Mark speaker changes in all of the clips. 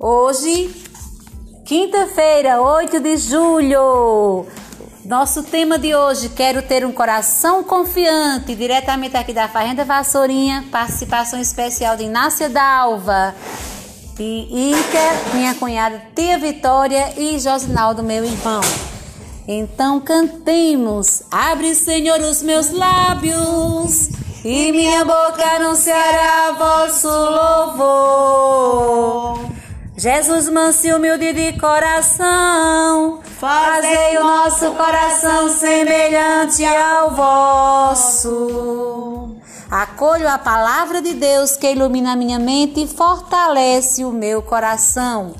Speaker 1: Hoje, quinta-feira, 8 de julho. Nosso tema de hoje, quero ter um coração confiante, diretamente aqui da Fazenda Vassourinha, participação especial de Inácia Dalva, e Ica, minha cunhada Tia Vitória e Josinaldo, meu irmão. Então cantemos, abre Senhor os meus lábios e minha boca anunciará vosso louvor. Jesus manso e humilde de coração, fazei o nosso coração semelhante ao vosso. Acolho a palavra de Deus que ilumina a minha mente e fortalece o meu coração.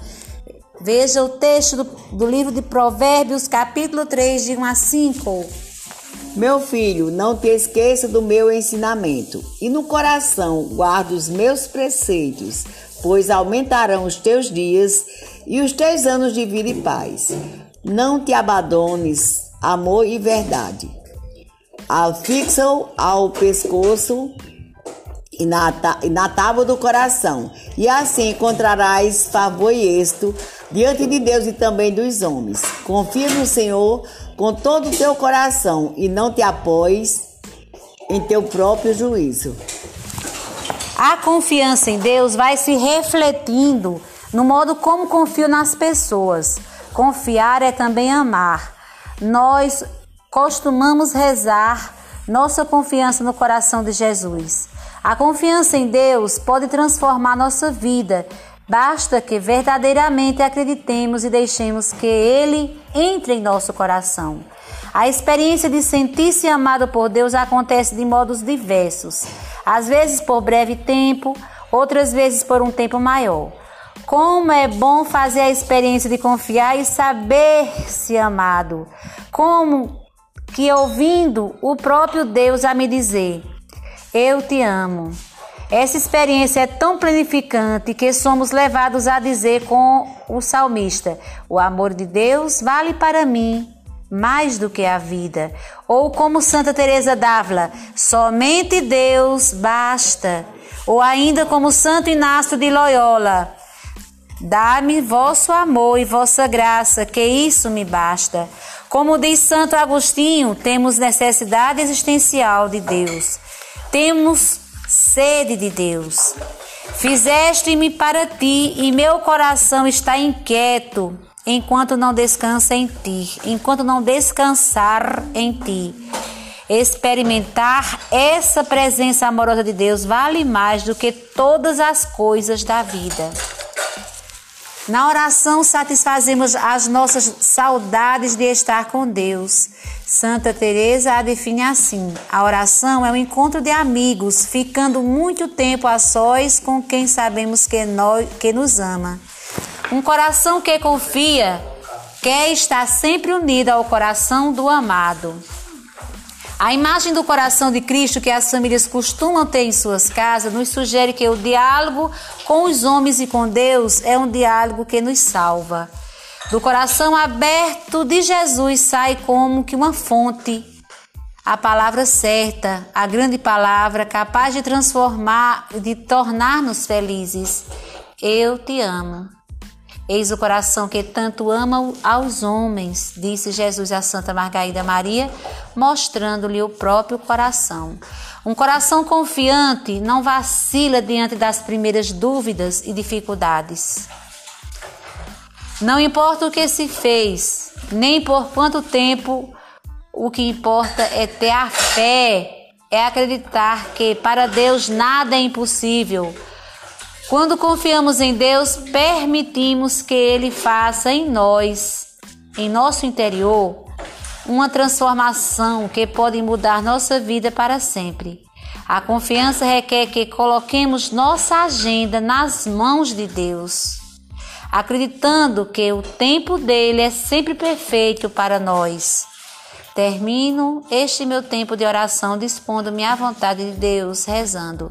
Speaker 1: Veja o texto do, do livro de Provérbios, capítulo 3, de 1 a 5.
Speaker 2: Meu filho, não te esqueça do meu ensinamento, e no coração guarda os meus preceitos, pois aumentarão os teus dias e os teus anos de vida e paz. Não te abandones, amor e verdade. Afixa-o ao pescoço e na, e na tábua do coração, e assim encontrarás favor e êxito diante de Deus e também dos homens. Confia no Senhor com todo o teu coração e não te apoies em teu próprio juízo.
Speaker 1: A confiança em Deus vai se refletindo no modo como confio nas pessoas. Confiar é também amar. Nós costumamos rezar nossa confiança no coração de Jesus. A confiança em Deus pode transformar nossa vida Basta que verdadeiramente acreditemos e deixemos que Ele entre em nosso coração. A experiência de sentir-se amado por Deus acontece de modos diversos, às vezes por breve tempo, outras vezes por um tempo maior. Como é bom fazer a experiência de confiar e saber-se amado. Como que ouvindo o próprio Deus a me dizer: Eu te amo. Essa experiência é tão planificante que somos levados a dizer com o salmista: O amor de Deus vale para mim mais do que a vida. Ou como Santa Teresa d'Ávila: Somente Deus basta. Ou ainda como Santo Inácio de Loyola: Dá-me vosso amor e vossa graça, que isso me basta. Como diz Santo Agostinho, temos necessidade existencial de Deus. Temos sede de Deus. Fizeste-me para ti e meu coração está inquieto enquanto não descansa em ti, enquanto não descansar em ti. Experimentar essa presença amorosa de Deus vale mais do que todas as coisas da vida. Na oração satisfazemos as nossas saudades de estar com Deus. Santa Teresa a define assim: a oração é um encontro de amigos, ficando muito tempo a sós com quem sabemos que, nós, que nos ama. Um coração que confia quer estar sempre unido ao coração do amado. A imagem do coração de Cristo que as famílias costumam ter em suas casas nos sugere que o diálogo com os homens e com Deus é um diálogo que nos salva. Do coração aberto de Jesus sai como que uma fonte, a palavra certa, a grande palavra capaz de transformar, de tornar-nos felizes. Eu te amo. Eis o coração que tanto ama aos homens, disse Jesus a Santa Margarida Maria, mostrando-lhe o próprio coração. Um coração confiante não vacila diante das primeiras dúvidas e dificuldades. Não importa o que se fez, nem por quanto tempo, o que importa é ter a fé, é acreditar que para Deus nada é impossível quando confiamos em Deus, permitimos que Ele faça em nós, em nosso interior, uma transformação que pode mudar nossa vida para sempre. A confiança requer que coloquemos nossa agenda nas mãos de Deus, acreditando que o tempo dele é sempre perfeito para nós. Termino este meu tempo de oração dispondo-me à vontade de Deus, rezando.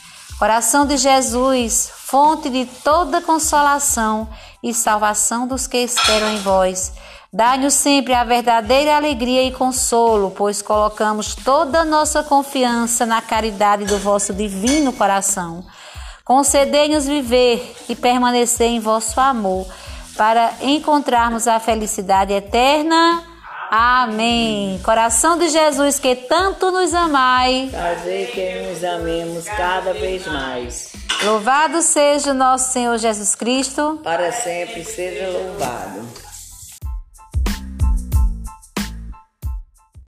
Speaker 1: Coração de Jesus, fonte de toda consolação e salvação dos que esperam em vós. Dai-nos sempre a verdadeira alegria e consolo, pois colocamos toda a nossa confiança na caridade do vosso divino coração. Concedei-nos viver e permanecer em vosso amor, para encontrarmos a felicidade eterna. Amém. Coração de Jesus, que tanto nos amai,
Speaker 2: Fazer que nos amemos cada vez mais.
Speaker 1: louvado seja o nosso Senhor Jesus Cristo.
Speaker 2: Para sempre seja louvado.